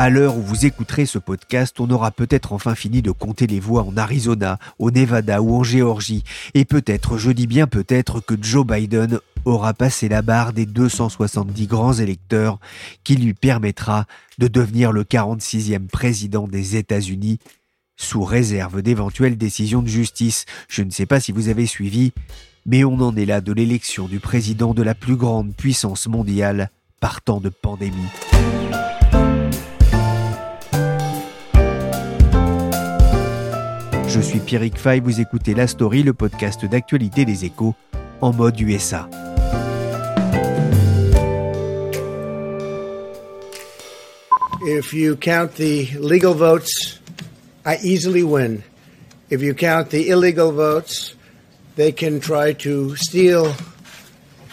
À l'heure où vous écouterez ce podcast, on aura peut-être enfin fini de compter les voix en Arizona, au Nevada ou en Géorgie. Et peut-être, je dis bien peut-être, que Joe Biden aura passé la barre des 270 grands électeurs qui lui permettra de devenir le 46e président des États-Unis sous réserve d'éventuelles décisions de justice. Je ne sais pas si vous avez suivi, mais on en est là de l'élection du président de la plus grande puissance mondiale partant de pandémie. Je suis Pierrick Fay, vous écoutez La Story, le podcast d'actualité des échos, en mode USA. If you count the legal votes, I easily win. If you count the illegal votes, they can try to steal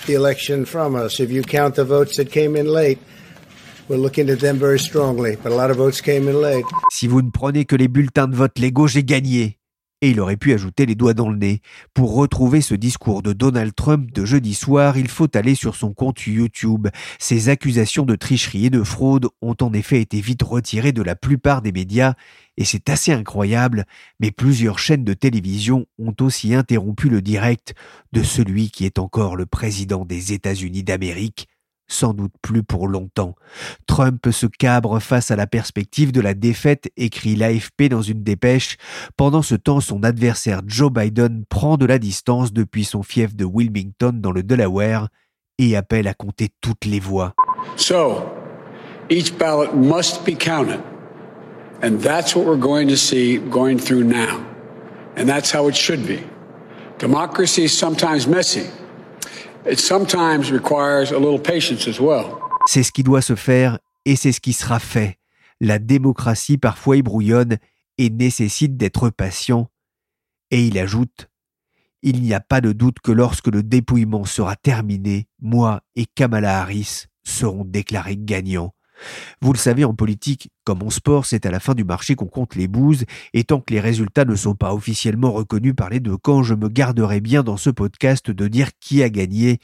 the election from us. If you count the votes that came in late, Si vous ne prenez que les bulletins de vote légaux, j'ai gagné. Et il aurait pu ajouter les doigts dans le nez. Pour retrouver ce discours de Donald Trump de jeudi soir, il faut aller sur son compte YouTube. Ses accusations de tricherie et de fraude ont en effet été vite retirées de la plupart des médias, et c'est assez incroyable, mais plusieurs chaînes de télévision ont aussi interrompu le direct de celui qui est encore le président des États-Unis d'Amérique, sans doute plus pour longtemps. Trump se cabre face à la perspective de la défaite, écrit l'AFP dans une dépêche. Pendant ce temps, son adversaire Joe Biden prend de la distance depuis son fief de Wilmington dans le Delaware et appelle à compter toutes les voix. So, each ballot must be counted. And that's what we're going to see going through now. And that's how it should be. Democracy is sometimes messy. C'est ce qui doit se faire et c'est ce qui sera fait. La démocratie parfois ébrouillonne et nécessite d'être patient. Et il ajoute Il n'y a pas de doute que lorsque le dépouillement sera terminé, moi et Kamala Harris serons déclarés gagnants. Vous le savez, en politique, comme en sport, c'est à la fin du marché qu'on compte les bouses, et tant que les résultats ne sont pas officiellement reconnus par les deux camps, je me garderai bien dans ce podcast de dire qui a gagné,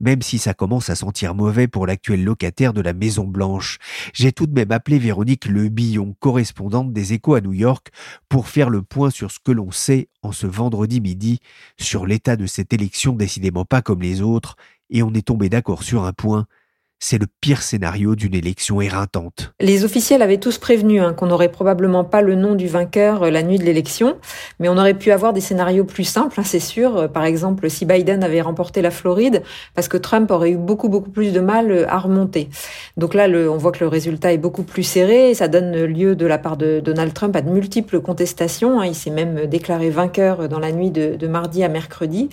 même si ça commence à sentir mauvais pour l'actuel locataire de la Maison Blanche. J'ai tout de même appelé Véronique Le Billon, correspondante des Échos à New York, pour faire le point sur ce que l'on sait en ce vendredi midi sur l'état de cette élection décidément pas comme les autres, et on est tombé d'accord sur un point, c'est le pire scénario d'une élection éreintante. Les officiels avaient tous prévenu hein, qu'on n'aurait probablement pas le nom du vainqueur euh, la nuit de l'élection, mais on aurait pu avoir des scénarios plus simples, hein, c'est sûr. Euh, par exemple, si Biden avait remporté la Floride, parce que Trump aurait eu beaucoup beaucoup plus de mal euh, à remonter. Donc là, on voit que le résultat est beaucoup plus serré et ça donne lieu de la part de Donald Trump à de multiples contestations. Hein. Il s'est même déclaré vainqueur dans la nuit de, de mardi à mercredi.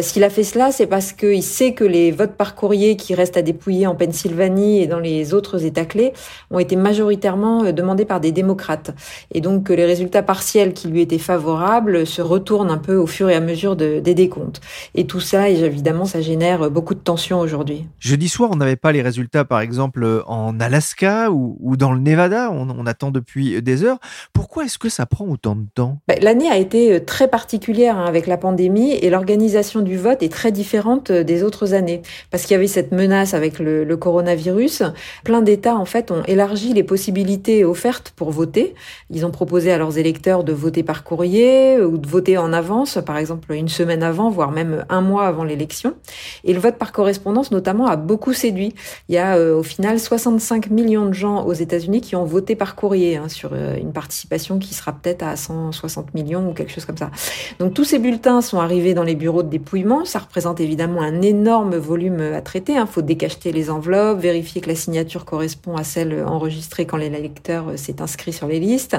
S'il a fait cela, c'est parce qu'il sait que les votes par courrier qui restent à dépouiller en Pennsylvanie et dans les autres États clés ont été majoritairement euh, demandés par des démocrates. Et donc que les résultats partiels qui lui étaient favorables se retournent un peu au fur et à mesure de, des décomptes. Et tout ça, évidemment, ça génère beaucoup de tensions aujourd'hui. Jeudi soir, on n'avait pas les résultats, par exemple, en Alaska ou, dans le Nevada. On, attend depuis des heures. Pourquoi est-ce que ça prend autant de temps? Ben, L'année a été euh, très particulière hein, avec la pandémie et l'organisation du vote est très différente euh, des autres années parce qu'il y avait cette menace avec le, le coronavirus, plein d'États en fait ont élargi les possibilités offertes pour voter. Ils ont proposé à leurs électeurs de voter par courrier ou de voter en avance, par exemple une semaine avant, voire même un mois avant l'élection. Et le vote par correspondance notamment a beaucoup séduit. Il y a euh, au final 65 millions de gens aux États-Unis qui ont voté par courrier hein, sur euh, une participation qui sera peut-être à 160 millions ou quelque chose comme ça. Donc tous ces bulletins sont arrivés dans les bureaux de dépouillement. Ça représente évidemment un énorme volume à traiter. Il hein. faut décacheter les enveloppes, vérifier que la signature correspond à celle enregistrée quand l'électeur s'est inscrit sur les listes.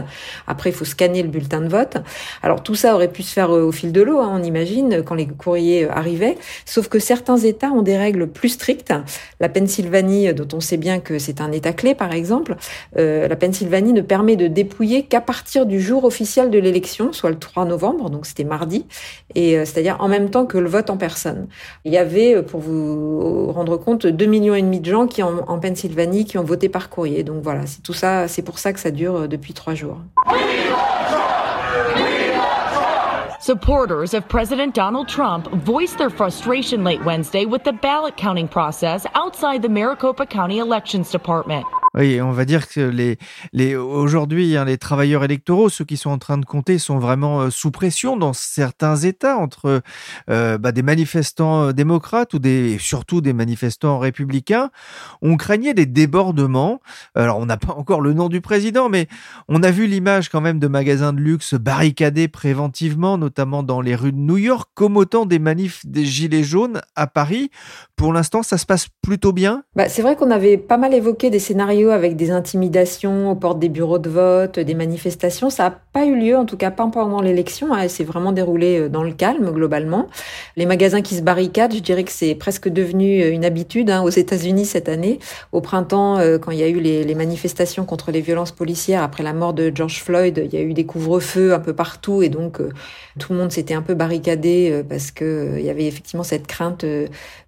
Après, il faut scanner le bulletin de vote. Alors tout ça aurait pu se faire au fil de l'eau, hein, on imagine, quand les courriers arrivaient. Sauf que certains États ont des règles plus strictes. La Pennsylvanie, dont on sait bien que c'est un État clé, par exemple, euh, la Pennsylvanie ne permet de dépouiller qu'à partir du jour officiel de l'élection, soit le 3 novembre, donc c'était mardi, et euh, c'est-à-dire en même temps que le vote en personne. Il y avait, euh, pour vous rendre compte, 2 millions de gens qui en, en Pennsylvanie qui ont voté par courrier. Donc voilà, c'est tout ça, c'est pour ça que ça dure depuis trois jours. Supporters of President Donald Trump voiced their frustration late Wednesday with the ballot counting process outside the Maricopa County Elections Department. Oui, on va dire que les, les aujourd'hui, hein, les travailleurs électoraux, ceux qui sont en train de compter, sont vraiment euh, sous pression dans certains États entre euh, bah, des manifestants euh, démocrates ou des surtout des manifestants républicains. On craignait des débordements. Alors, on n'a pas encore le nom du président, mais on a vu l'image quand même de magasins de luxe barricadés préventivement, notamment dans les rues de New York, comme autant des manifs des gilets jaunes à Paris. Pour l'instant, ça se passe plutôt bien? Bah, c'est vrai qu'on avait pas mal évoqué des scénarios avec des intimidations aux portes des bureaux de vote, des manifestations. Ça n'a pas eu lieu, en tout cas pas pendant l'élection. Hein. S'est vraiment déroulée euh, dans le calme globalement. Les magasins qui se barricadent, je dirais que c'est presque devenu euh, une habitude hein, aux États-Unis cette année. Au printemps, euh, quand il y a eu les, les, manifestations contre les violences policières après la mort de George Floyd, il y a eu des couvre-feux un peu partout et donc tout le monde s'était un peu barricadé parce que il y avait effectivement cette crainte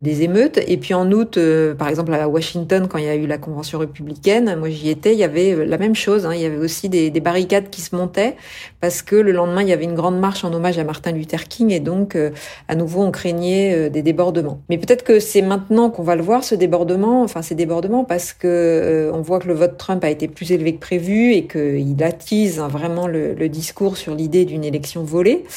des émeutes. Et puis en août, par exemple à Washington, quand il y a eu la convention républicaine moi j'y étais, il y avait euh, la même chose. Hein. il y avait aussi des, barricades qui se montaient parce que le lendemain il y avait une grande marche en hommage à Martin Luther King et donc euh, à nouveau on craignait euh, des débordements. Mais peut-être que c'est maintenant qu'on va le voir ce débordement, enfin ces débordements parce que on voit que le vote Trump a été plus élevé que prévu et qu'il attise hein, vraiment le discours sur l'idée d'une élection volée.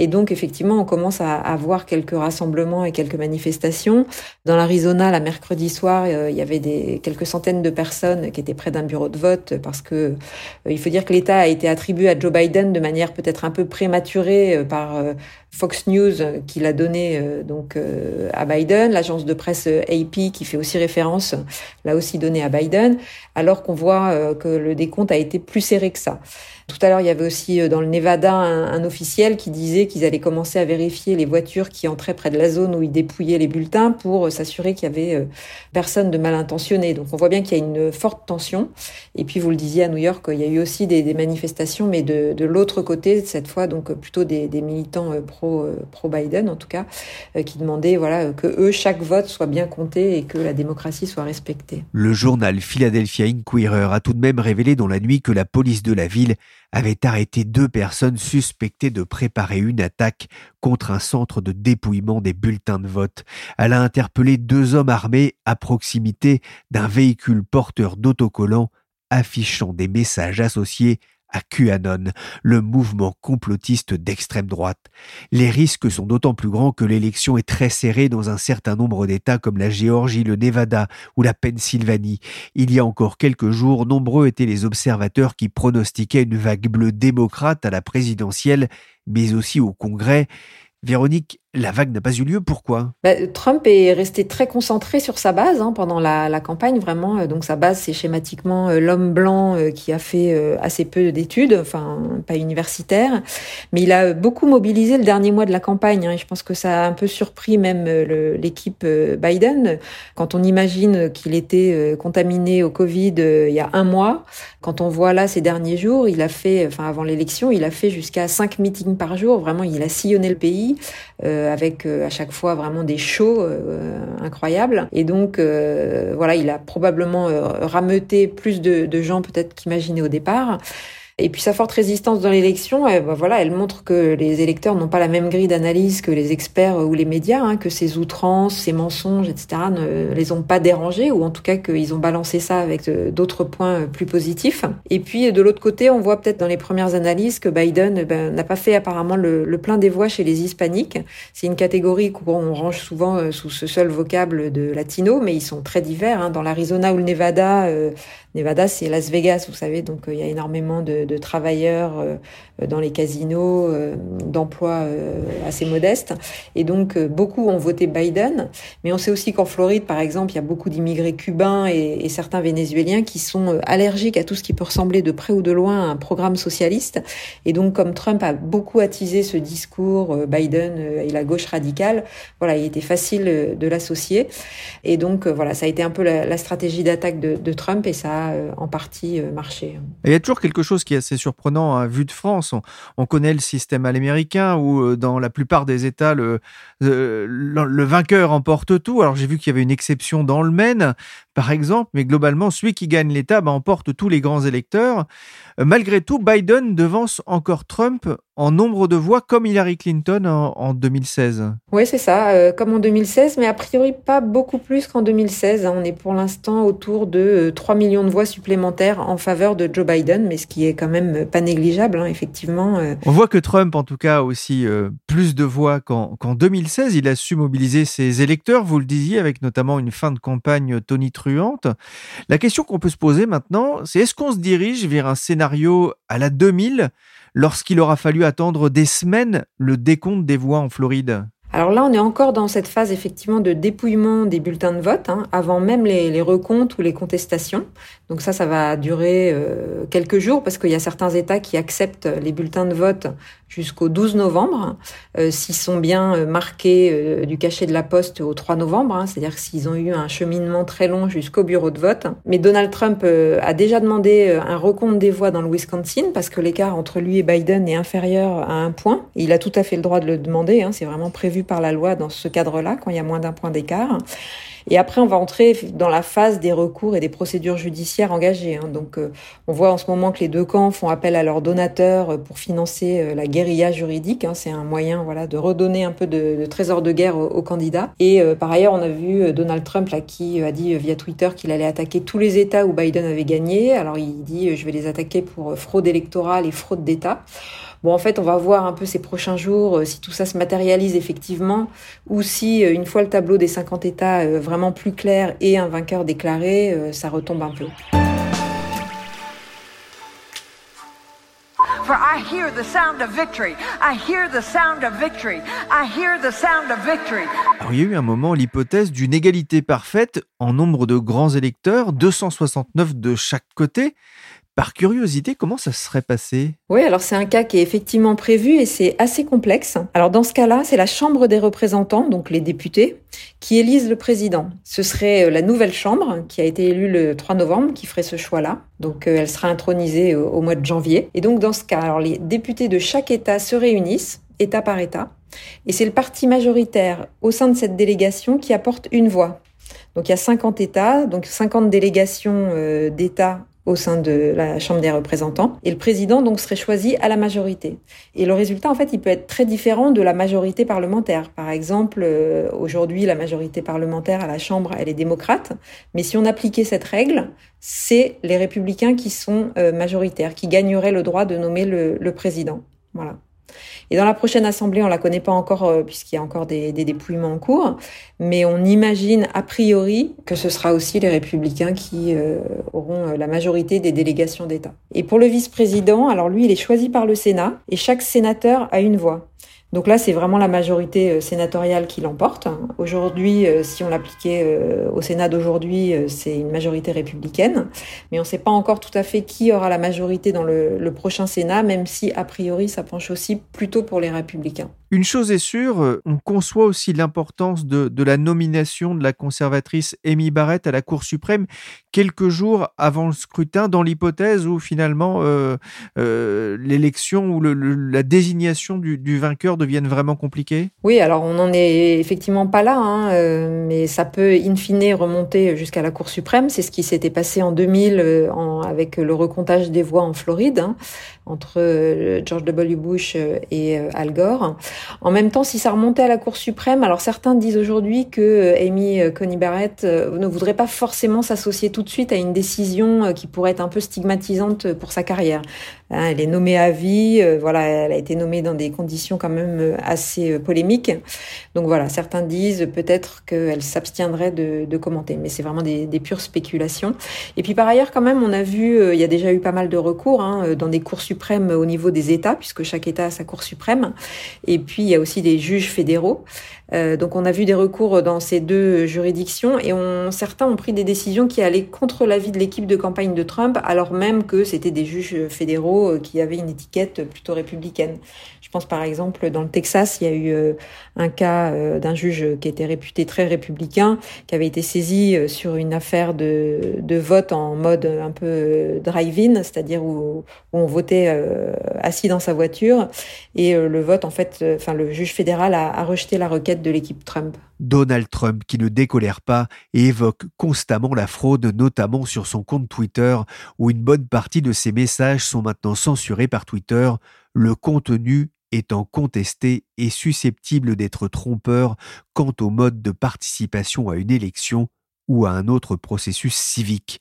Et donc, effectivement, on commence à, à voir quelques rassemblements et quelques manifestations. Dans l'Arizona, la mercredi soir, euh, il y avait des, quelques centaines de personnes qui étaient près d'un bureau de vote parce que euh, il faut dire que l'État a été attribué à Joe Biden de manière peut-être un peu prématurée euh, par Fox News qui l'a donné donc à Biden, l'agence de presse AP qui fait aussi référence l'a aussi donné à Biden, alors qu'on voit que le décompte a été plus serré que ça. Tout à l'heure, il y avait aussi dans le Nevada un, officiel qui disait qu'ils allaient commencer à vérifier les voitures qui entraient près de la zone où ils dépouillaient les bulletins pour euh, s'assurer qu'il y avait euh, personne de mal intentionné. Donc on voit bien qu'il y a une forte tension. Et puis vous le disiez à New York, il y a eu aussi des, manifestations, mais de, l'autre côté cette fois, donc plutôt des, des militants pro pro Biden en tout cas, qui demandaient voilà que eux chaque vote soit bien compté et que la démocratie soit respectée. Le journal Philadelphia Inquirer a tout de même révélé dans la nuit que la police de la ville avait arrêté deux personnes suspectées de préparer une attaque contre un centre de dépouillement des bulletins de vote. Elle a interpellé deux hommes armés à proximité d'un véhicule porteur d'autocollants affichant des messages associés à QAnon, le mouvement complotiste d'extrême droite. Les risques sont d'autant plus grands que l'élection est très serrée dans un certain nombre d'États comme la Géorgie, le Nevada ou la Pennsylvanie. Il y a encore quelques jours, nombreux étaient les observateurs qui pronostiquaient une vague bleue démocrate à la présidentielle, mais aussi au Congrès. Véronique, la vague n'a pas eu lieu, pourquoi? Bah, Trump est resté très concentré sur sa base hein, pendant la, campagne, vraiment. Euh, donc sa base, c'est schématiquement euh, l'homme blanc euh, qui a fait assez peu d'études, enfin pas universitaire, mais il a beaucoup mobilisé le dernier mois de la campagne. Hein, je pense que ça a un peu surpris même l'équipe Biden. Quand on imagine qu'il était contaminé au Covid il y a un mois, quand on voit là ces derniers jours, il a fait, enfin avant l'élection, il a fait jusqu'à cinq meetings par jour. Vraiment, il a sillonné le pays. Avec euh, à chaque fois vraiment des shows euh, incroyables. Et donc voilà, il a probablement rameuté plus de, de gens peut-être qu'imaginé au départ. Et puis sa forte résistance dans l'élection, eh ben voilà, elle montre que les électeurs n'ont pas la même grille d'analyse que les experts ou les médias, hein, que ces outrances, ces mensonges, etc. ne les ont pas dérangés, ou en tout cas qu'ils ont balancé ça avec euh, d'autres points euh, plus positifs. Et puis de l'autre côté, on voit peut-être dans les premières analyses que Biden eh ben, n'a pas fait apparemment le, le, plein des voix chez les hispaniques. C'est une catégorie qu'on range souvent euh, sous ce seul vocable de latino, mais ils sont très divers. Hein. Dans l'Arizona ou le Nevada, Nevada c'est Las Vegas, vous savez, donc il y a énormément de de travailleurs dans les casinos, d'emplois assez modestes. Et donc, beaucoup ont voté Biden. Mais on sait aussi qu'en Floride, par exemple, il y a beaucoup d'immigrés cubains et, certains vénézuéliens qui sont allergiques à tout ce qui peut ressembler de près ou de loin à un programme socialiste. Et donc, comme Trump a beaucoup attisé ce discours, Biden et la gauche radicale, voilà, il était facile de l'associer. Et donc, voilà, ça a été un peu la, stratégie d'attaque de, de, Trump et ça a en partie marché. il y a toujours quelque chose qui est assez surprenant à vue de France. On, on connaît le système américain où, dans la plupart des États, le vainqueur emporte tout. Alors, j'ai vu qu'il y avait une exception dans le Maine, par exemple, mais globalement, celui qui gagne l'État bah, emporte tous les grands électeurs. Euh, malgré tout, Biden devance encore Trump en nombre de voix comme Hillary Clinton en, en 2016. Oui, c'est ça, euh, comme en 2016, mais a priori pas beaucoup plus qu'en 2016. Hein. On est pour l'instant autour de 3 euh, millions de voix supplémentaires en faveur de Joe Biden, mais ce qui est quand même pas négligeable, hein, effectivement. Euh. On voit que Trump, en tout cas, a aussi plus de voix qu'en qu 2016. Il a su mobiliser ses électeurs, vous le disiez, avec notamment une fin de campagne tonitruante. La question qu'on peut se poser maintenant, c'est est-ce qu'on se dirige vers un scénario à la 2000 lorsqu'il aura fallu attendre des semaines le décompte des voix en Floride? Alors là, on est encore dans cette phase effectivement de dépouillement des bulletins de vote, hein, avant même les, les, recomptes ou les contestations. Donc ça, ça va durer euh, quelques jours parce qu'il y a certains États qui acceptent les bulletins de vote jusqu'au 12 novembre, euh, s'ils sont bien euh, marqués du cachet de la poste au 3 novembre, hein, c'est-à-dire s'ils ont eu un cheminement très long jusqu'au bureau de vote. Mais Donald Trump a déjà demandé un recompte des voix dans le Wisconsin parce que l'écart entre lui et Biden est inférieur à un point. il a tout à fait le droit de le demander, hein, c'est vraiment prévu par la loi dans ce cadre-là, quand il y a moins d'un point d'écart. Et après, on va entrer dans la phase des recours et des procédures judiciaires engagées. Hein. Donc, euh, on voit en ce moment que les deux camps font appel à leurs donateurs euh, pour financer euh, la guérilla juridique. Hein. C'est un moyen, voilà, de redonner un peu de, trésor de guerre aux, candidats. Et par ailleurs, on a vu Donald Trump qui a dit via Twitter qu'il allait attaquer tous les États où Biden avait gagné. Alors, il dit je vais les attaquer pour fraude électorale et fraude d'État. Bon, en fait, on va voir un peu ces prochains jours euh, si tout ça se matérialise effectivement ou si, euh, une fois le tableau des 50 États euh, vraiment plus clair et un vainqueur déclaré, ça retombe un peu. For I hear the sound of victory. I hear the sound of victory. I hear the sound of victory. Alors, il y a eu un moment l'hypothèse d'une égalité parfaite en nombre de grands électeurs, 269 de chaque côté. Par curiosité, comment ça serait passé? Oui, alors c'est un cas qui est effectivement prévu et c'est assez complexe. Alors dans ce cas-là, c'est la Chambre des représentants, donc les députés, qui élisent le président. Ce serait euh, la nouvelle Chambre qui a été élue le 3 novembre qui ferait ce choix-là. Donc euh, elle sera intronisée au, au mois de janvier. Et donc dans ce cas, alors les députés de chaque État se réunissent, État par État, et c'est le parti majoritaire au sein de cette délégation qui apporte une voix. Donc il y a 50 États, donc 50 délégations euh, d'États au sein de la Chambre des représentants. Et le président, donc, serait choisi à la majorité. Et le résultat, en fait, il peut être très différent de la majorité parlementaire. Par exemple, euh, aujourd'hui, la majorité parlementaire à la Chambre, elle est démocrate. Mais si on appliquait cette règle, c'est les républicains qui sont euh, majoritaires, qui gagneraient le droit de nommer le, le président. Voilà. Et dans la prochaine assemblée, on la connaît pas encore euh, puisqu'il y a encore des, des, dépouillements en cours, mais on imagine a priori que ce sera aussi les républicains qui euh, auront euh, la majorité des délégations d'État. Et pour le vice-président, alors lui, il est choisi par le Sénat et chaque sénateur a une voix. Donc là, c'est vraiment la majorité euh, sénatoriale qui l'emporte. Aujourd'hui, euh, si on l'appliquait euh, au Sénat d'aujourd'hui, c'est une majorité républicaine. Mais on ne sait pas encore tout à fait qui aura la majorité dans le, le, prochain Sénat, même si, a priori, ça penche aussi plutôt pour les républicains. Une chose est sûre, on conçoit aussi l'importance de, la nomination de la conservatrice Amy Barrett à la Cour suprême quelques jours avant le scrutin, dans l'hypothèse où finalement euh, euh, l'élection ou la désignation du, vainqueur deviennent vraiment compliquées Oui, alors on n'en est effectivement pas là, hein, euh, mais ça peut in fine remonter jusqu'à la Cour suprême. C'est ce qui s'était passé en 2000 euh, en, avec le recomptage des voix en Floride hein, entre euh, George W. Bush et Al Gore. En même temps, si ça remontait à la Cour suprême, alors certains disent aujourd'hui que Amy Coney Barrett ne voudrait pas forcément s'associer tout de suite à une décision qui pourrait être un peu stigmatisante pour sa carrière. Hein, elle est nommée à vie, voilà, elle a été nommée dans des conditions quand même assez polémiques. Donc voilà, certains disent peut-être qu'elle s'abstiendrait de, commenter, mais c'est vraiment des, pures spéculations. Et puis par ailleurs, quand même, on a vu, il y a déjà eu pas mal de recours hein, dans des cours suprêmes au niveau des États, puisque chaque État a sa Cour suprême. Et il y a aussi des juges fédéraux. Euh, donc on a vu des recours dans ces deux juridictions et certains ont pris des décisions qui allaient contre l'avis de l'équipe de campagne de Trump, alors même que c'était des juges fédéraux euh, qui avaient une étiquette plutôt républicaine. Je pense par exemple dans le Texas, il y a eu euh, un cas d'un juge qui était réputé très républicain, qui avait été saisi sur une affaire de, de vote en mode un peu drive-in, c'est-à-dire où, où, on votait assis dans sa voiture, et le vote en fait, enfin le juge fédéral a, a rejeté la requête de l'équipe Trump. Donald Trump qui ne décolère pas et évoque constamment la fraude, notamment sur son compte Twitter, où une bonne partie de ses messages sont maintenant censurés par Twitter, le contenu étant contesté et susceptible d'être trompeur quant au mode de participation à une élection ou à un autre processus civique.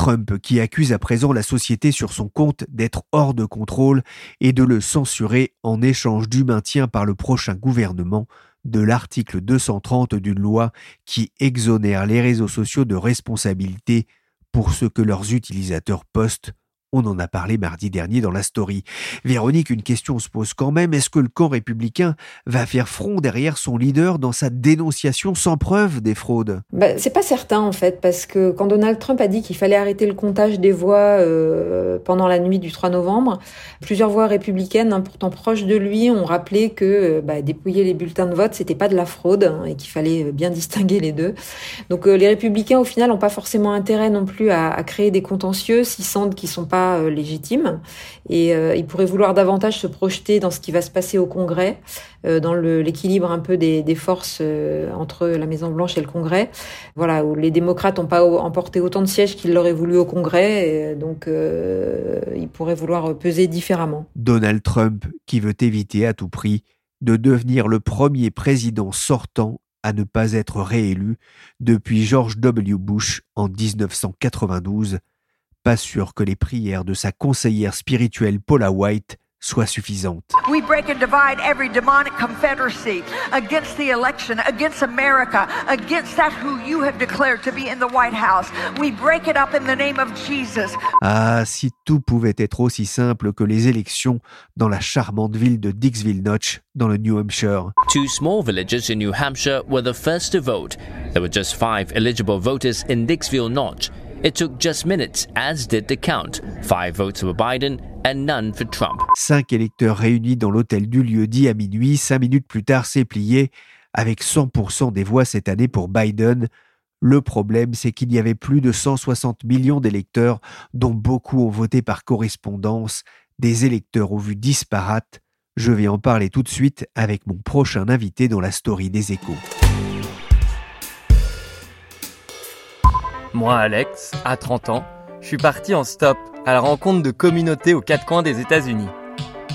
Trump qui accuse à présent la société sur son compte d'être hors de contrôle et de le censurer en échange du maintien par le prochain gouvernement de l'article 230 d'une loi qui exonère les réseaux sociaux de responsabilité pour ce que leurs utilisateurs postent on en a parlé mardi dernier dans la story. Véronique, une question se pose quand même. Est-ce que le camp républicain va faire front derrière son leader dans sa dénonciation sans preuve des fraudes? Bah, C'est pas certain en fait, parce que quand Donald Trump a dit qu'il fallait arrêter le comptage des voix euh, pendant la nuit du 3 novembre, plusieurs voix républicaines, hein, pourtant proches de lui, ont rappelé que euh, bah, dépouiller les bulletins de vote, c'était pas de la fraude hein, et qu'il fallait euh, bien distinguer les deux. Donc les républicains, au final, n'ont pas forcément intérêt non plus à, créer des contentieux s'ils sentent qu'ils sont pas euh, légitime et euh, il pourrait vouloir davantage se projeter dans ce qui va se passer au Congrès, euh, dans l'équilibre un peu des, forces entre la Maison Blanche et le Congrès. Voilà, où les démocrates n'ont pas emporté autant de sièges qu'ils l'auraient voulu au Congrès, et donc il pourrait vouloir peser différemment. Donald Trump qui veut éviter à tout prix de devenir le premier président sortant à ne pas être réélu depuis George W. Bush en 1992 pas sûr que les prières de sa conseillère spirituelle Paula White soient suffisantes. We break and divide every demonic confederacy against the election, against America, against that who you have declared to be in the White House. We break it up in the name of Jesus. Ah, si tout pouvait être aussi simple que les élections dans la charmante ville de Dixville Notch, dans le New Hampshire. Two small villages in New Hampshire were the first to vote. There were just five eligible voters in Dixville Notch. It took just minutes, as did the count. Five votes for Biden and none for Trump. Cinq électeurs réunis dans l'hôtel du lieu dit à minuit. Cinq minutes plus tard, c'est plié, avec 100% des voix cette année pour Biden. Le problème, c'est qu'il y avait plus de 160 millions d'électeurs, dont beaucoup ont voté par correspondance, des électeurs aux vues disparates. Je vais en parler tout de suite avec mon prochain invité dans la story des échos. Moi, Alex, à 30 ans, je suis parti en stop à la rencontre de communautés aux quatre coins des États-Unis.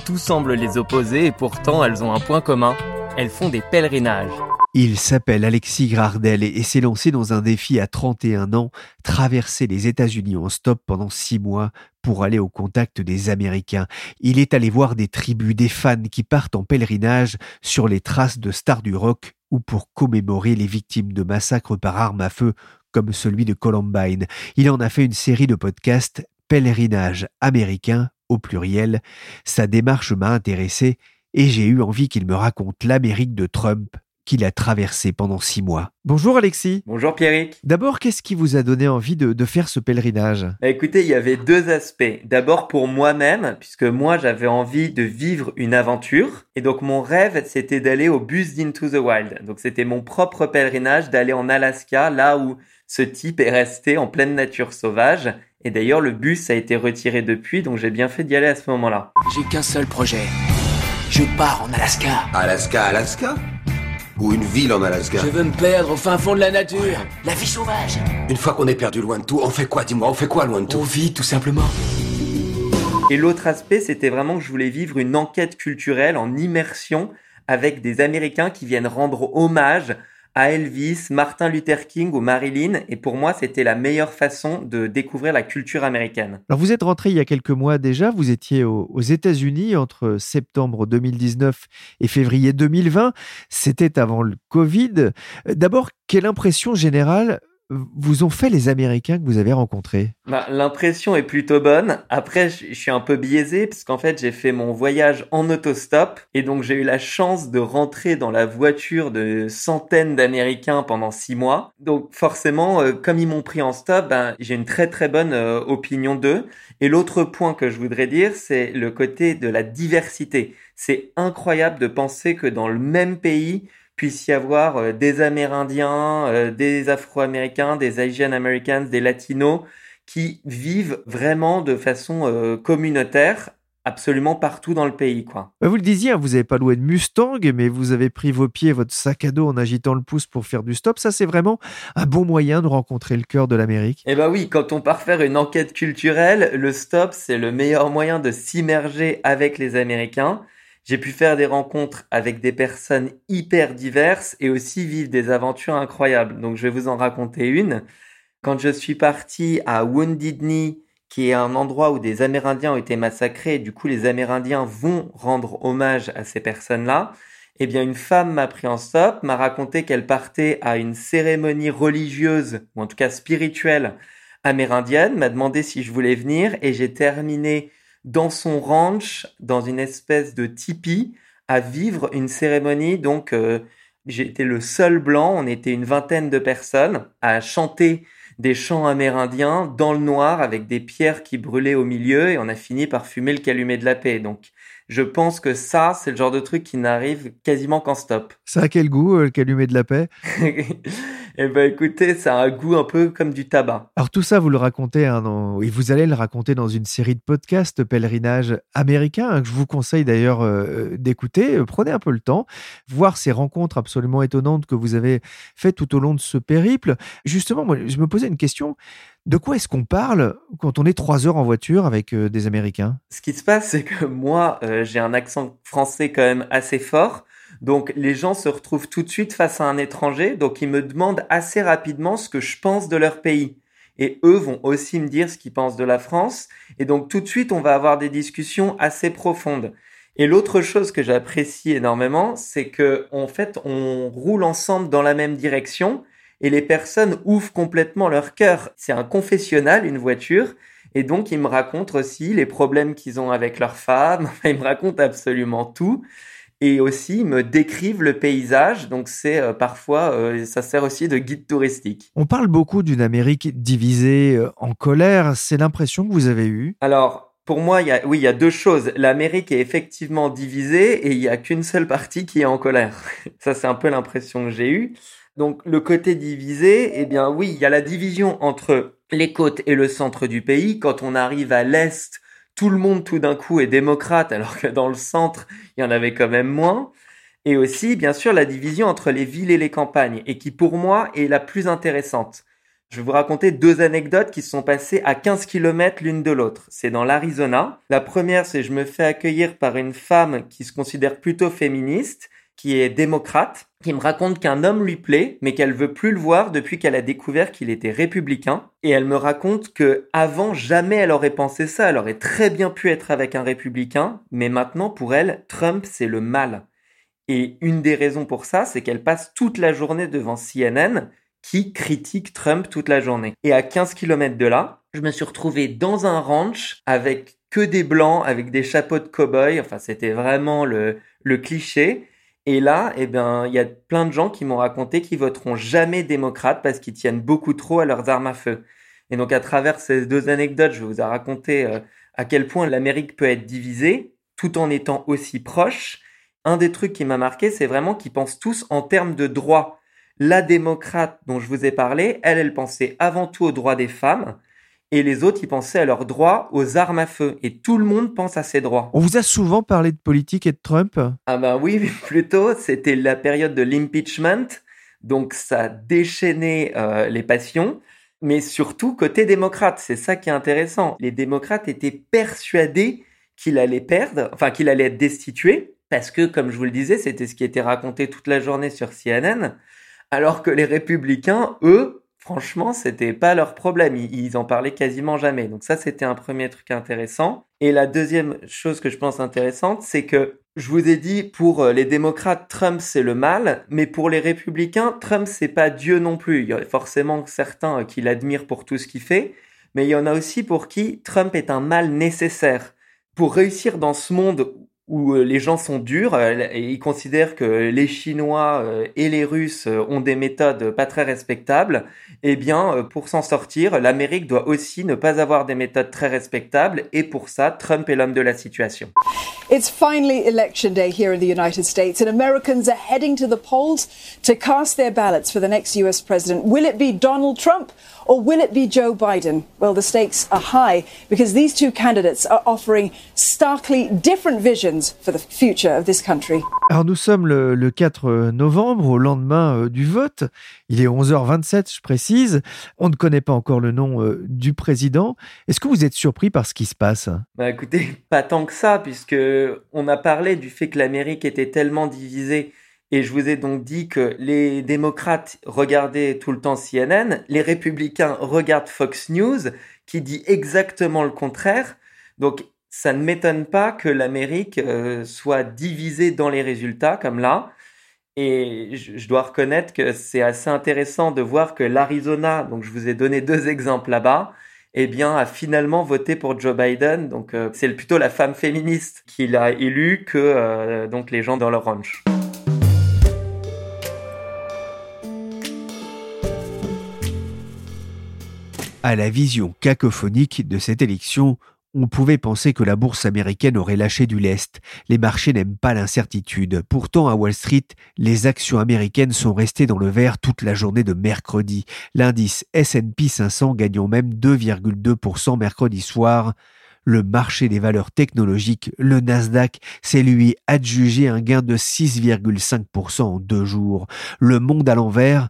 Tout semble les opposer et pourtant elles ont un point commun, elles font des pèlerinages. Il s'appelle Alexis Gardel et s'est lancé dans un défi à 31 ans, traverser les États-Unis en stop pendant six mois pour aller au contact des Américains. Il est allé voir des tribus, des fans qui partent en pèlerinage sur les traces de stars du rock ou pour commémorer les victimes de massacres par arme à feu comme celui de Columbine. Il en a fait une série de podcasts Pèlerinage américain au pluriel. Sa démarche m'a intéressé et j'ai eu envie qu'il me raconte l'Amérique de Trump qu'il a traversé pendant six mois. Bonjour Alexis. Bonjour Pierrick. D'abord, qu'est-ce qui vous a donné envie de, faire ce pèlerinage? Bah, Écoutez, il y avait deux aspects. D'abord pour moi-même, puisque moi j'avais envie de vivre une aventure. Et donc mon rêve, c'était d'aller au bus d'Into the Wild. Donc c'était mon propre pèlerinage d'aller en Alaska, là où ce type est resté en pleine nature sauvage. Et d'ailleurs, le bus a été retiré depuis, donc j'ai bien fait d'y aller à ce moment-là. J'ai qu'un seul projet. Je pars en Alaska. Alaska, Alaska? Ou une ville en Alaska? Je veux me perdre au fin fond de la nature. La vie sauvage. Une fois qu'on est perdu loin de tout, on fait quoi? Dis-moi, on fait quoi loin de tout? On vit, tout simplement. Et l'autre aspect, c'était vraiment que je voulais vivre une enquête culturelle en immersion avec des Américains qui viennent rendre hommage à Elvis, Martin Luther King ou Marilyn. Et pour moi, c'était la meilleure façon de découvrir la culture américaine. Alors vous êtes rentré il y a quelques mois déjà, vous étiez aux, États-Unis entre septembre 2019 et février 2020. C'était avant le Covid. D'abord, quelle impression générale vous ont fait les Américains que vous avez rencontrés? Bah, L'impression est plutôt bonne. Après, je suis un peu biaisé parce qu'en fait, j'ai fait mon voyage en autostop et donc j'ai eu la chance de rentrer dans la voiture de centaines d'Américains pendant six mois. Donc forcément, euh, comme ils m'ont pris en stop, ben, j'ai une très très bonne euh, opinion d'eux. Et l'autre point que je voudrais dire, c'est le côté de la diversité. C'est incroyable de penser que dans le même pays, puisse y avoir euh, des Amérindiens, euh, des Afro-Américains, des Asian Americans, des Latinos qui vivent vraiment de façon euh, communautaire absolument partout dans le pays. quoi. Bah, vous le disiez, hein, vous n'avez pas loué de Mustang, mais vous avez pris vos pieds, votre sac à dos en agitant le pouce pour faire du stop. Ça, c'est vraiment un bon moyen de rencontrer le cœur de l'Amérique. Eh ben oui, quand on part faire une enquête culturelle, le stop, c'est le meilleur moyen de s'immerger avec les Américains. J'ai pu faire des rencontres avec des personnes hyper diverses et aussi vivre des aventures incroyables. Donc je vais vous en raconter une. Quand je suis parti à Wounded Knee, qui est un endroit où des Amérindiens ont été massacrés, du coup les Amérindiens vont rendre hommage à ces personnes-là, eh bien une femme m'a pris en stop, m'a raconté qu'elle partait à une cérémonie religieuse, ou en tout cas spirituelle, amérindienne, m'a demandé si je voulais venir, et j'ai terminé dans son ranch, dans une espèce de tipi, à vivre une cérémonie. Donc, euh, j'étais le seul blanc, on était une vingtaine de personnes, à chanter des chants amérindiens dans le noir avec des pierres qui brûlaient au milieu et on a fini par fumer le calumet de la paix. Donc, je pense que ça, c'est le genre de truc qui n'arrive quasiment qu'en stop. Ça a quel goût, euh, le calumet de la paix? Eh ben écoutez, ça a un goût un peu comme du tabac. Alors tout ça, vous le racontez, hein, et vous allez le raconter dans une série de podcasts pèlerinage américain hein, que je vous conseille d'ailleurs euh, d'écouter. Euh, prenez un peu le temps, voir ces rencontres absolument étonnantes que vous avez faites tout au long de ce périple. Justement, moi, je me posais une question. De quoi est-ce qu'on parle quand on est trois heures en voiture avec euh, des Américains? Ce qui se passe, c'est que moi, j'ai un accent français quand même assez fort. Donc les gens se retrouvent tout de suite face à un étranger, donc ils me demandent assez rapidement ce que je pense de leur pays. Et eux vont aussi me dire ce qu'ils pensent de la France. Et donc tout de suite, on va avoir des discussions assez profondes. Et l'autre chose que j'apprécie énormément, c'est que en fait, on roule ensemble dans la même direction et les personnes ouvrent complètement leur cœur. C'est un confessionnal, une voiture. Et donc, ils me racontent aussi les problèmes qu'ils ont avec leur femme. ils me racontent absolument tout et aussi me décrivent le paysage. Donc c'est euh, parfois, euh, ça sert aussi de guide touristique. On parle beaucoup d'une Amérique divisée euh, en colère. C'est l'impression que vous avez eue? Alors. Pour moi, il y a, oui, il y a deux choses. L'Amérique est effectivement divisée et il y a qu'une seule partie qui est en colère. Ça, c'est un peu l'impression que j'ai eue. Donc, le côté divisé, eh bien, oui, il y a la division entre les côtes et le centre du pays. Quand on arrive à l'est, tout le monde tout d'un coup est démocrate alors que dans le centre, il y en avait quand même moins. Et aussi, bien sûr, la division entre les villes et les campagnes, et qui pour moi est la plus intéressante. Je vais vous raconter deux anecdotes qui se sont passées à 15 km l'une de l'autre. C'est dans l'Arizona. La première, c'est je me fais accueillir par une femme qui se considère plutôt féministe qui est démocrate, qui me raconte qu'un homme lui plaît, mais qu'elle veut plus le voir depuis qu'elle a découvert qu'il était républicain. Et elle me raconte que avant jamais elle aurait pensé ça. Elle aurait très bien pu être avec un républicain, mais maintenant pour elle, Trump c'est le mal. Et une des raisons pour ça, c'est qu'elle passe toute la journée devant CNN qui critique Trump toute la journée. Et à 15 km de là, je me suis retrouvé dans un ranch avec que des blancs, avec des chapeaux de cow-boy. Enfin, c'était vraiment le, le cliché. Et là, eh ben, il y a plein de gens qui m'ont raconté qu'ils voteront jamais démocrate parce qu'ils tiennent beaucoup trop à leurs armes à feu. Et donc, à travers ces deux anecdotes, je vous ai raconté euh, à quel point l'Amérique peut être divisée tout en étant aussi proche. Un des trucs qui m'a marqué, c'est vraiment qu'ils pensent tous en termes de droits. La démocrate dont je vous ai parlé, elle, elle pensait avant tout aux droits des femmes et les autres, ils pensaient à leurs droits aux armes à feu. Et tout le monde pense à ses droits. On vous a souvent parlé de politique et de Trump Ah ben oui, plutôt, c'était la période de l'impeachment, donc ça déchaînait euh, les passions, mais surtout côté démocrate, c'est ça qui est intéressant. Les démocrates étaient persuadés qu'il allait perdre, enfin qu'il allait être destitué, parce que, comme je vous le disais, c'était ce qui était raconté toute la journée sur CNN, alors que les républicains, eux, franchement, c'était pas leur problème. Ils, en parlaient quasiment jamais. Donc ça, c'était un premier truc intéressant. Et la deuxième chose que je pense intéressante, c'est que je vous ai dit, pour euh, les démocrates, Trump, c'est le mal, mais pour les républicains, Trump, c'est pas Dieu non plus. Il y a forcément certains euh, qui l'admirent pour tout ce qu'il fait, mais il y en a aussi pour qui Trump est un mal nécessaire. Pour réussir dans ce monde où euh, les gens sont durs euh, et ils considèrent que les Chinois euh, et les Russes ont des méthodes pas très respectables, eh bien, pour s'en sortir, l'Amérique doit aussi ne pas avoir des méthodes très respectables et pour ça, Trump est l'homme de la situation. It's finally election day here in the United States and Americans are heading to the polls to cast their ballots for the next US president. Will it be Donald Trump or will it be Joe Biden? Well, the stakes are high because these two candidates are offering starkly different visions for the future of this country. Alors nous sommes le, le 4 novembre, au lendemain euh, du vote. Il est 11h27, je précise. On ne connaît pas encore le nom euh, du président. Est-ce que vous êtes surpris par ce qui se passe? Bah écoutez, pas tant que ça, puisque on a parlé du fait que l'Amérique était tellement divisée. Et je vous ai donc dit que les démocrates regardaient tout le temps CNN, les républicains regardent Fox News, qui dit exactement le contraire. Donc ça ne m'étonne pas que l'Amérique euh, soit divisée dans les résultats comme là. Et je, dois reconnaître que c'est assez intéressant de voir que l'Arizona, donc je vous ai donné deux exemples là-bas, eh bien, a finalement voté pour Joe Biden. Donc, euh, c'est plutôt la femme féministe qui l'a élu que euh, donc les gens dans leur ranch. À la vision cacophonique de cette élection, on pouvait penser que la bourse américaine aurait lâché du lest. Les marchés n'aiment pas l'incertitude. Pourtant, à Wall Street, les actions américaines sont restées dans le vert toute la journée de mercredi. L'indice S&P 500 gagnant même 2,2% mercredi soir. Le marché des valeurs technologiques, le Nasdaq, s'est lui adjugé un gain de 6,5% en deux jours. Le monde à l'envers,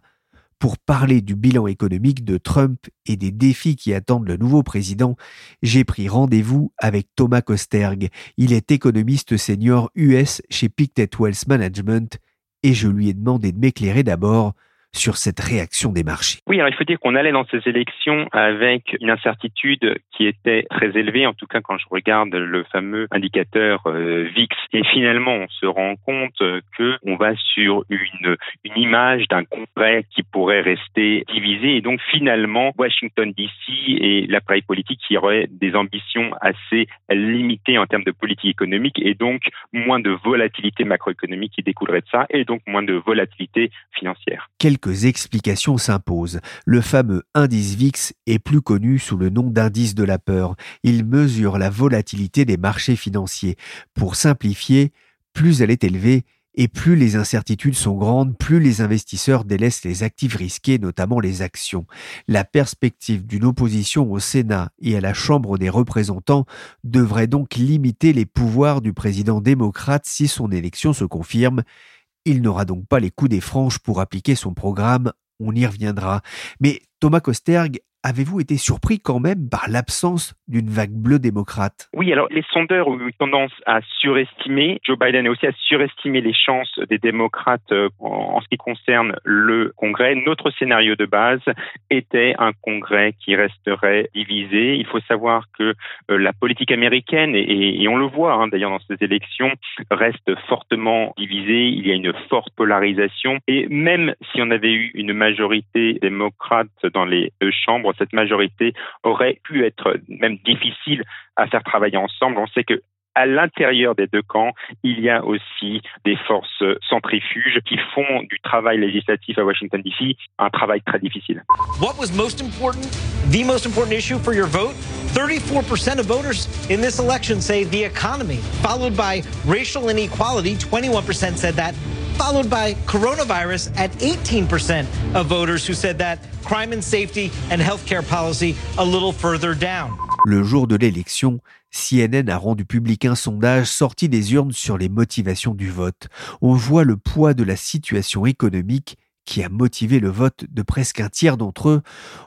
pour parler du bilan économique de Trump et des défis qui attendent le nouveau président, j'ai pris rendez-vous avec Thomas Kosterg. Il est économiste senior US chez Pictet Wealth Management et je lui ai demandé de m'éclairer d'abord sur cette réaction des marchés. Oui, alors il faut dire qu'on allait dans ces élections avec une incertitude qui était très élevée, en tout cas quand je regarde le fameux indicateur euh, VIX. Et finalement, on se rend compte que on va sur une, une image d'un congrès qui pourrait rester divisé. Et donc finalement, Washington DC et l'appareil politique qui aurait des ambitions assez limitées en termes de politique économique et donc moins de volatilité macroéconomique qui découlerait de ça et donc moins de volatilité financière explications s'imposent. Le fameux indice VIX est plus connu sous le nom d'indice de la peur. Il mesure la volatilité des marchés financiers. Pour simplifier, plus elle est élevée, et plus les incertitudes sont grandes, plus les investisseurs délaissent les actifs risqués, notamment les actions. La perspective d'une opposition au Sénat et à la Chambre des représentants devrait donc limiter les pouvoirs du président démocrate si son élection se confirme, il n'aura donc pas les coups des franges pour appliquer son programme, on y reviendra. Mais Thomas Kosterg Avez-vous été surpris quand même par l'absence d'une vague bleue démocrate? Oui, alors les sondeurs ont eu tendance à surestimer, Joe Biden a aussi à surestimer les chances des démocrates euh, en ce qui concerne le Congrès. Notre scénario de base était un Congrès qui resterait divisé. Il faut savoir que euh, la politique américaine, et, on le voit hein, d'ailleurs dans ces élections, reste fortement divisée. Il y a une forte polarisation. Et même si on avait eu une majorité démocrate dans les deux chambres, cette majorité aurait pu être même difficile à faire travailler ensemble. On sait que à l'intérieur des deux camps, il y a aussi des forces centrifuges qui font du travail législatif à Washington DC un travail très difficile. What was most important? The most important issue for your vote? 34% of voters in this election say the economy, followed by racial inequality. 21% said that followed by coronavirus at 18% of voters who said that crime and safety and healthcare policy a little further down. Le jour de l'élection, CNN a rendu public un sondage sorti des urnes sur les motivations du vote. On voit le poids de la situation économique qui a motivé le vote de presque un tiers d'entre eux.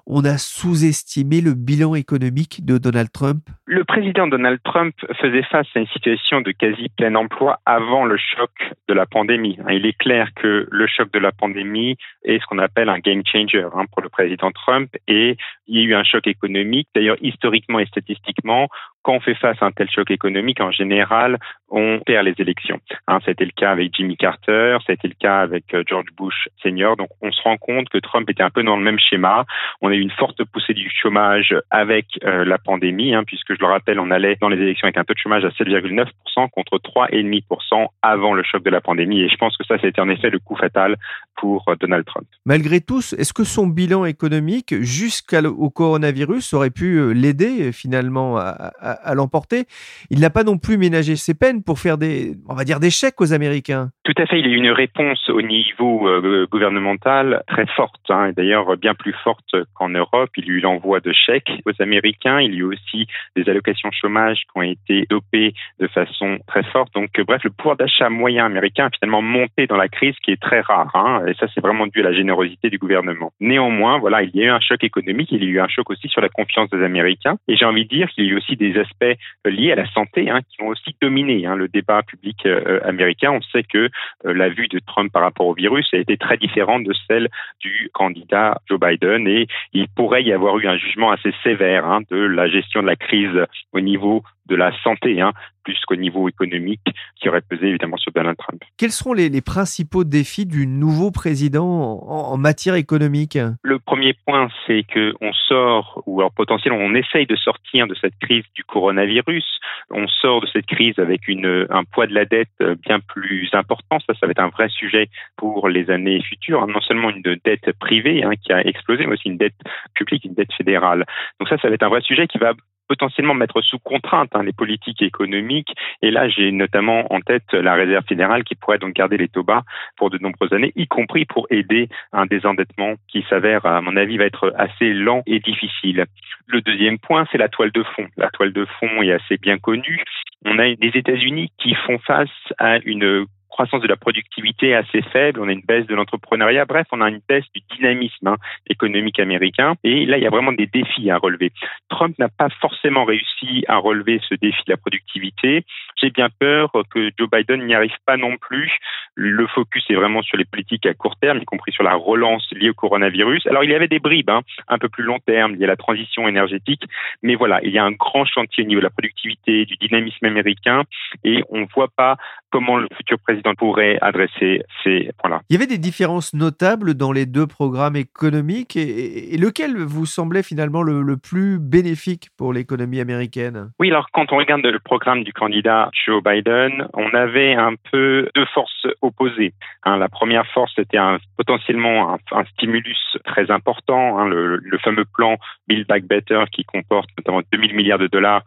On a sous-estimé le bilan économique de Donald Trump Le président Donald Trump faisait face à une situation de quasi plein emploi avant le choc de la pandémie. Il est clair que le choc de la pandémie est ce qu'on appelle un game changer hein, pour le président Trump et il y a eu un choc économique. D'ailleurs, historiquement et statistiquement, quand on fait face à un tel choc économique, en général, on perd les élections. Hein, été le cas avec Jimmy Carter, été le cas avec euh, George Bush senior. Donc, on se rend compte que Trump était un peu dans le même schéma. On a eu une forte poussée du chômage avec euh, la pandémie, hein, puisque je le rappelle, on allait dans les élections avec un taux de chômage à 7,9% contre 3,5% avant le choc de la pandémie. Et je pense que ça, été en effet le coup fatal pour euh, Donald Trump. Malgré tout, est-ce que son bilan économique jusqu'au coronavirus aurait pu l'aider finalement à l'emporter? Il n'a pas non plus ménagé ses peines pour faire des, on va dire, des chèques aux Américains. Tout à fait. Il y a eu une réponse au niveau euh, gouvernemental très forte, hein, d'ailleurs bien plus forte qu'en Europe. Il y a eu l'envoi de chèques aux Américains. Il y a eu aussi des allocations chômage qui ont été dopées de façon très forte. Donc, bref, le pouvoir d'achat moyen américain a finalement monté dans la crise, qui est très rare. Hein, et ça, c'est vraiment dû à la générosité du gouvernement. Néanmoins, voilà, il y a eu un choc économique. Il y a eu un choc aussi sur la confiance des Américains. Et j'ai envie de dire qu'il y a eu aussi des aspects liés à la santé hein, qui ont aussi dominé Hein, le débat public euh, américain, on sait que euh, la vue de Trump par rapport au virus a été très différente de celle du candidat Joe Biden et il pourrait y avoir eu un jugement assez sévère hein, de la gestion de la crise au niveau de la santé, hein, plus qu'au niveau économique, qui aurait pesé évidemment sur Donald Trump. Quels seront les, principaux défis du nouveau président en, matière économique? Le premier point, c'est qu'on sort, ou alors potentiellement on essaye de sortir de cette crise du coronavirus. On sort de cette crise avec une, un poids de la dette bien plus important. Ça, ça va être un vrai sujet pour les années futures. Non seulement une dette privée hein, qui a explosé, mais aussi une dette publique, une dette fédérale. Donc ça, ça va être un vrai sujet qui va potentiellement mettre sous contrainte hein, les politiques économiques. Et là, j'ai notamment en tête la réserve fédérale qui pourrait donc garder les taux bas pour de nombreuses années, y compris pour aider un désendettement qui s'avère, à mon avis, va être assez lent et difficile. Le deuxième point, c'est la toile de fond. La toile de fond est assez bien connue. On a des États-Unis qui font face à une croissance de la productivité assez faible, on a une baisse de l'entrepreneuriat, bref, on a une baisse du dynamisme hein, économique américain. Et là, il y a vraiment des défis à relever. Trump n'a pas forcément réussi à relever ce défi de la productivité. J'ai bien peur que Joe Biden n'y arrive pas non plus. Le focus est vraiment sur les politiques à court terme, y compris sur la relance liée au coronavirus. Alors, il y avait des bribes hein, un peu plus long terme, il y a la transition énergétique, mais voilà, il y a un grand chantier au niveau de la productivité, du dynamisme américain, et on ne voit pas comment le futur président pourrait adresser ces points-là. Il y avait des différences notables dans les deux programmes économiques et, lequel vous semblait finalement le, plus bénéfique pour l'économie américaine? Oui, alors quand on regarde le programme du candidat Joe Biden, on avait un peu deux forces opposées. Hein, la première force, c'était potentiellement un, stimulus très important, hein, le, le fameux plan Build Back Better qui comporte notamment 2000 milliards de dollars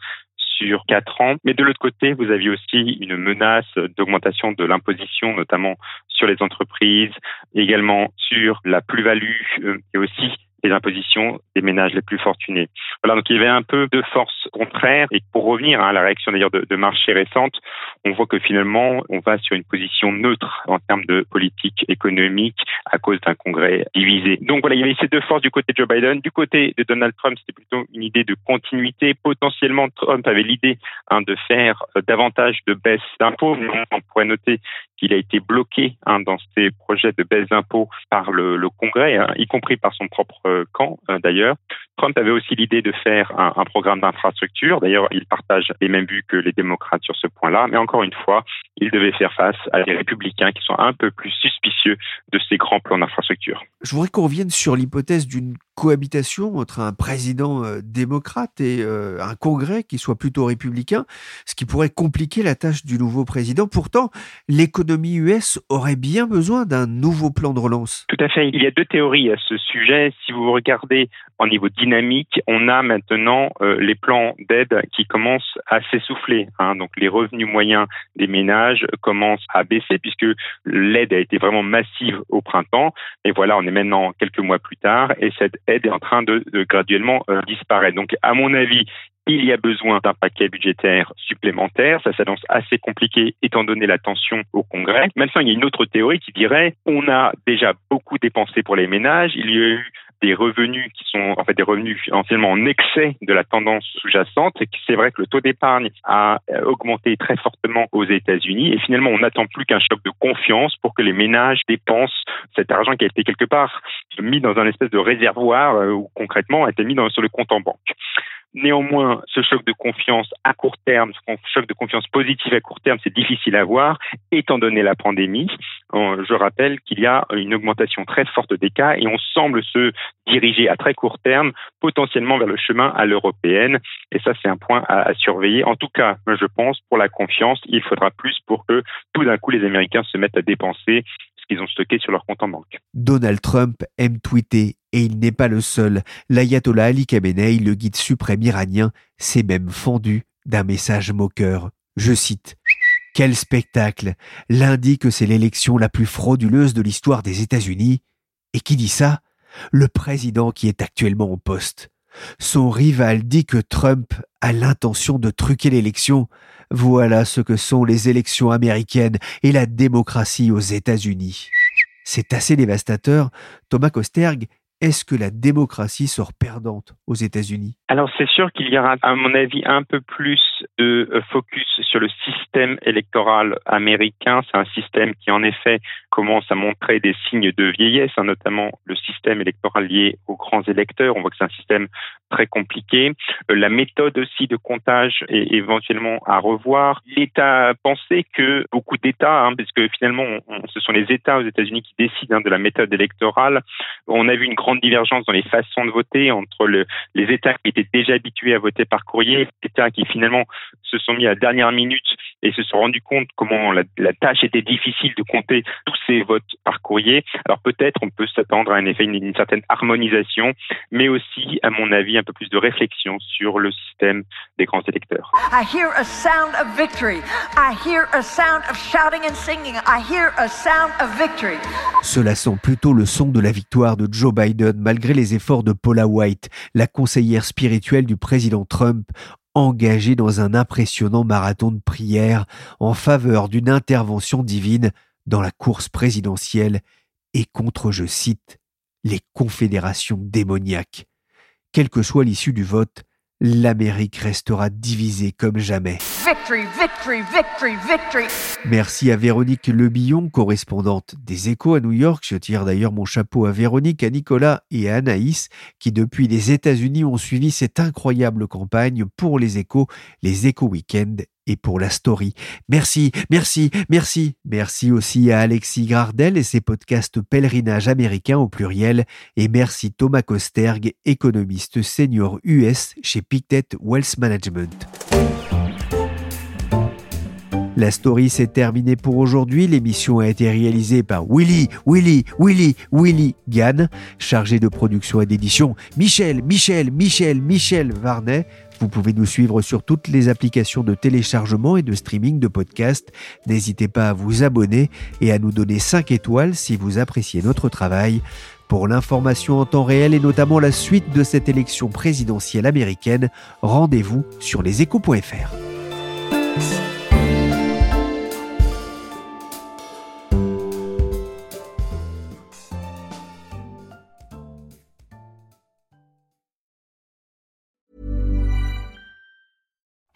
sur quatre ans. Mais de l'autre côté, vous aviez aussi une menace d'augmentation de l'imposition, notamment sur les entreprises, également sur la plus-value euh, et aussi les impositions des ménages les plus fortunés. Voilà, donc il y avait un peu de force contraire. Et pour revenir à la réaction d'ailleurs de, marché récente, on voit que finalement, on va sur une position neutre en termes de politique économique à cause d'un congrès divisé. Donc voilà, il y avait ces deux forces du côté de Joe Biden. Du côté de Donald Trump, c'était plutôt une idée de continuité. Potentiellement, Trump avait l'idée hein, de faire euh, davantage de baisse d'impôts. On pourrait noter qu'il a été bloqué hein, dans ses projets de baisse d'impôts par le, Congrès, hein, y compris par son propre euh, camp euh, d'ailleurs. Trump avait aussi l'idée de faire un, un programme d'infrastructure. D'ailleurs, il partage les mêmes vues que les démocrates sur ce point-là. Mais encore une fois, il devait faire face à des républicains qui sont un peu plus suspicieux de ces grands plans d'infrastructure. Je voudrais qu'on revienne sur l'hypothèse d'une cohabitation entre un président euh, démocrate et euh, un congrès qui soit plutôt républicain, ce qui pourrait compliquer la tâche du nouveau président. Pourtant, l'économie US aurait bien besoin d'un nouveau plan de relance. Tout à fait. Il y a deux théories à ce sujet. Si vous regardez en niveau dynamique, on a maintenant euh, les plans d'aide qui commencent à s'essouffler. Hein. Donc les revenus moyens des ménages commencent à baisser puisque l'aide a été vraiment massive au printemps. Et voilà, on est maintenant quelques mois plus tard et cette est en train de, graduellement euh, disparaître. Donc à mon avis, il y a besoin d'un paquet budgétaire supplémentaire. Ça s'annonce assez compliqué étant donné la tension au Congrès. Maintenant, il y a une autre théorie qui dirait on a déjà beaucoup dépensé pour les ménages. Il y a eu des revenus qui sont en fait des revenus financièrement en excès de la tendance sous-jacente. C'est vrai que le taux d'épargne a euh, augmenté très fortement aux États-Unis et finalement on n'attend plus qu'un choc de confiance pour que les ménages dépensent cet argent qui a été quelque part mis dans un espèce de réservoir euh, ou concrètement a été mis dans, sur le compte en banque. Néanmoins, ce choc de confiance à court terme, ce choc de confiance positive à court terme, c'est difficile à voir, étant donné la pandémie. Euh, je rappelle qu'il y a une augmentation très forte des cas et on semble se diriger à très court terme potentiellement vers le chemin à l'européenne. Et ça, c'est un point à, surveiller. En tout cas, je pense, pour la confiance, il faudra plus pour que tout d'un coup les Américains se mettent à dépenser ont stocké sur leur compte en banque. Donald Trump aime tweeter et il n'est pas le seul. L'ayatollah Ali Khamenei, le guide suprême iranien, s'est même fendu d'un message moqueur. Je cite Quel spectacle L'un dit que c'est l'élection la plus frauduleuse de l'histoire des États-Unis. Et qui dit ça? Le président qui est actuellement au poste. Son rival dit que Trump a l'intention de truquer l'élection. Voilà ce que sont les élections américaines et la démocratie aux États-Unis. C'est assez dévastateur. Thomas Kosterg est-ce que la démocratie sort perdante aux États-Unis? Alors c'est sûr qu'il y aura, à mon avis, un peu plus de euh, focus sur le système électoral américain. C'est un système qui, en effet, commence à montrer des signes de vieillesse, hein, notamment le système électoral lié aux grands électeurs. On voit que c'est un système très compliqué. Euh, la méthode aussi de comptage est éventuellement à revoir. L'État pensait que beaucoup d'États, hein, puisque finalement, ce sont les États aux États-Unis qui décident hein, de la méthode électorale, on a vu une grande divergence dans les façons de voter entre le, les États qui étaient déjà habitués à voter par courrier, les États qui finalement se sont mis à la dernière minute et se sont rendus compte comment la, la tâche était difficile de compter tous ces votes par courrier. Alors peut-être on peut s'attendre à un effet, une, une, certaine harmonisation, mais aussi, à mon avis, un peu plus de réflexion sur le système des grands électeurs. I hear a sound of victory. I hear a sound of shouting and singing. I hear a sound of victory. Cela sent plutôt le son de la victoire de Joe Biden malgré les efforts de Paula White, la conseillère spirituelle du président Trump, engagée dans un impressionnant marathon de prière en faveur d'une intervention divine dans la course présidentielle et contre, je cite, les confédérations démoniaques. Quelle que soit l'issue du vote, l'Amérique restera divisée comme jamais. Victory, victory, victory, victory. Merci à Véronique Lebillon, correspondante des Échos à New York. Je tire d'ailleurs mon chapeau à Véronique, à Nicolas et à Anaïs, qui depuis les États-Unis ont suivi cette incroyable campagne pour les Échos, les Échos Weekend et pour la story. Merci, merci, merci. Merci aussi à Alexis Gardel et ses podcasts Pèlerinage américain au pluriel. Et merci Thomas Kosterg, économiste senior US chez Pictet Wealth Management. La story s'est terminée pour aujourd'hui. L'émission a été réalisée par Willy, Willy, Willy, Willy Gann, chargé de production et d'édition Michel, Michel, Michel, Michel Varnet. Vous pouvez nous suivre sur toutes les applications de téléchargement et de streaming de podcasts. N'hésitez pas à vous abonner et à nous donner 5 étoiles si vous appréciez notre travail. Pour l'information en temps réel et notamment la suite de cette élection présidentielle américaine, rendez-vous sur leséchos.fr.